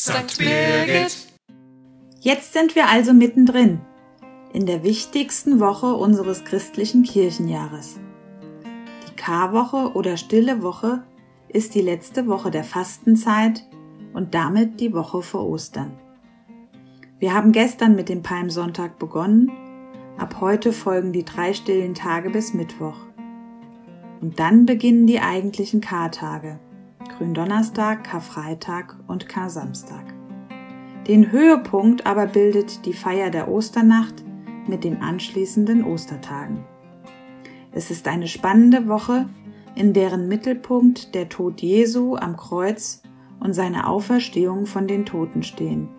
St. Birgit. Jetzt sind wir also mittendrin, in der wichtigsten Woche unseres christlichen Kirchenjahres. Die Karwoche oder Stille Woche ist die letzte Woche der Fastenzeit und damit die Woche vor Ostern. Wir haben gestern mit dem Palmsonntag begonnen, ab heute folgen die drei stillen Tage bis Mittwoch. Und dann beginnen die eigentlichen Kartage. Gründonnerstag, Karfreitag und Kar-Samstag. Den Höhepunkt aber bildet die Feier der Osternacht mit den anschließenden Ostertagen. Es ist eine spannende Woche, in deren Mittelpunkt der Tod Jesu am Kreuz und seine Auferstehung von den Toten stehen.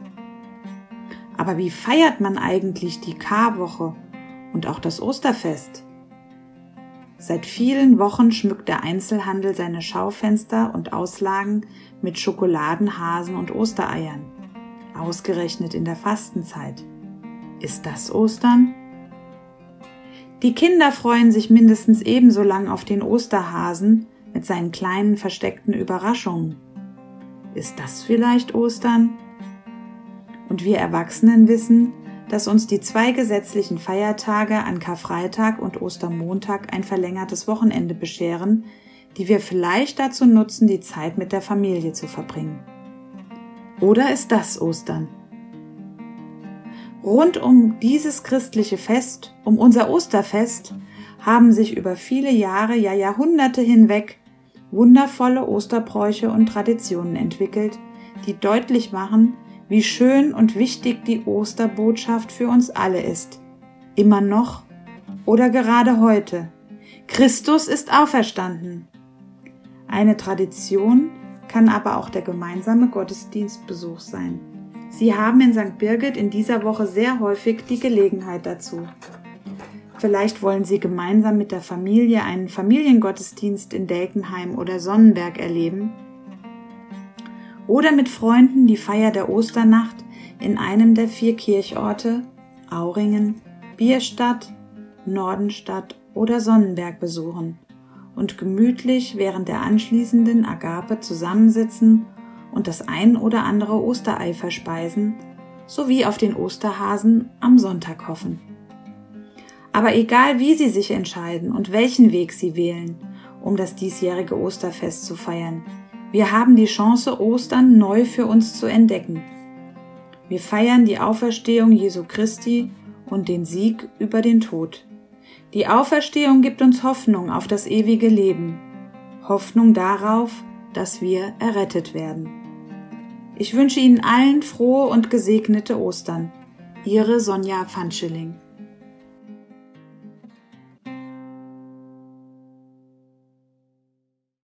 Aber wie feiert man eigentlich die Karwoche und auch das Osterfest? Seit vielen Wochen schmückt der Einzelhandel seine Schaufenster und Auslagen mit Schokoladen, Hasen und Ostereiern. Ausgerechnet in der Fastenzeit. Ist das Ostern? Die Kinder freuen sich mindestens ebenso lang auf den Osterhasen mit seinen kleinen versteckten Überraschungen. Ist das vielleicht Ostern? Und wir Erwachsenen wissen, dass uns die zwei gesetzlichen Feiertage an Karfreitag und Ostermontag ein verlängertes Wochenende bescheren, die wir vielleicht dazu nutzen, die Zeit mit der Familie zu verbringen. Oder ist das Ostern? Rund um dieses christliche Fest, um unser Osterfest, haben sich über viele Jahre, ja Jahrhunderte hinweg wundervolle Osterbräuche und Traditionen entwickelt, die deutlich machen, wie schön und wichtig die Osterbotschaft für uns alle ist. Immer noch oder gerade heute. Christus ist auferstanden. Eine Tradition kann aber auch der gemeinsame Gottesdienstbesuch sein. Sie haben in St. Birgit in dieser Woche sehr häufig die Gelegenheit dazu. Vielleicht wollen Sie gemeinsam mit der Familie einen Familiengottesdienst in Delkenheim oder Sonnenberg erleben oder mit Freunden die Feier der Osternacht in einem der vier Kirchorte Auringen, Bierstadt, Nordenstadt oder Sonnenberg besuchen und gemütlich während der anschließenden Agape zusammensitzen und das ein oder andere Osterei verspeisen, sowie auf den Osterhasen am Sonntag hoffen. Aber egal wie Sie sich entscheiden und welchen Weg Sie wählen, um das diesjährige Osterfest zu feiern, wir haben die Chance, Ostern neu für uns zu entdecken. Wir feiern die Auferstehung Jesu Christi und den Sieg über den Tod. Die Auferstehung gibt uns Hoffnung auf das ewige Leben, Hoffnung darauf, dass wir errettet werden. Ich wünsche Ihnen allen frohe und gesegnete Ostern. Ihre Sonja Pfanschilling.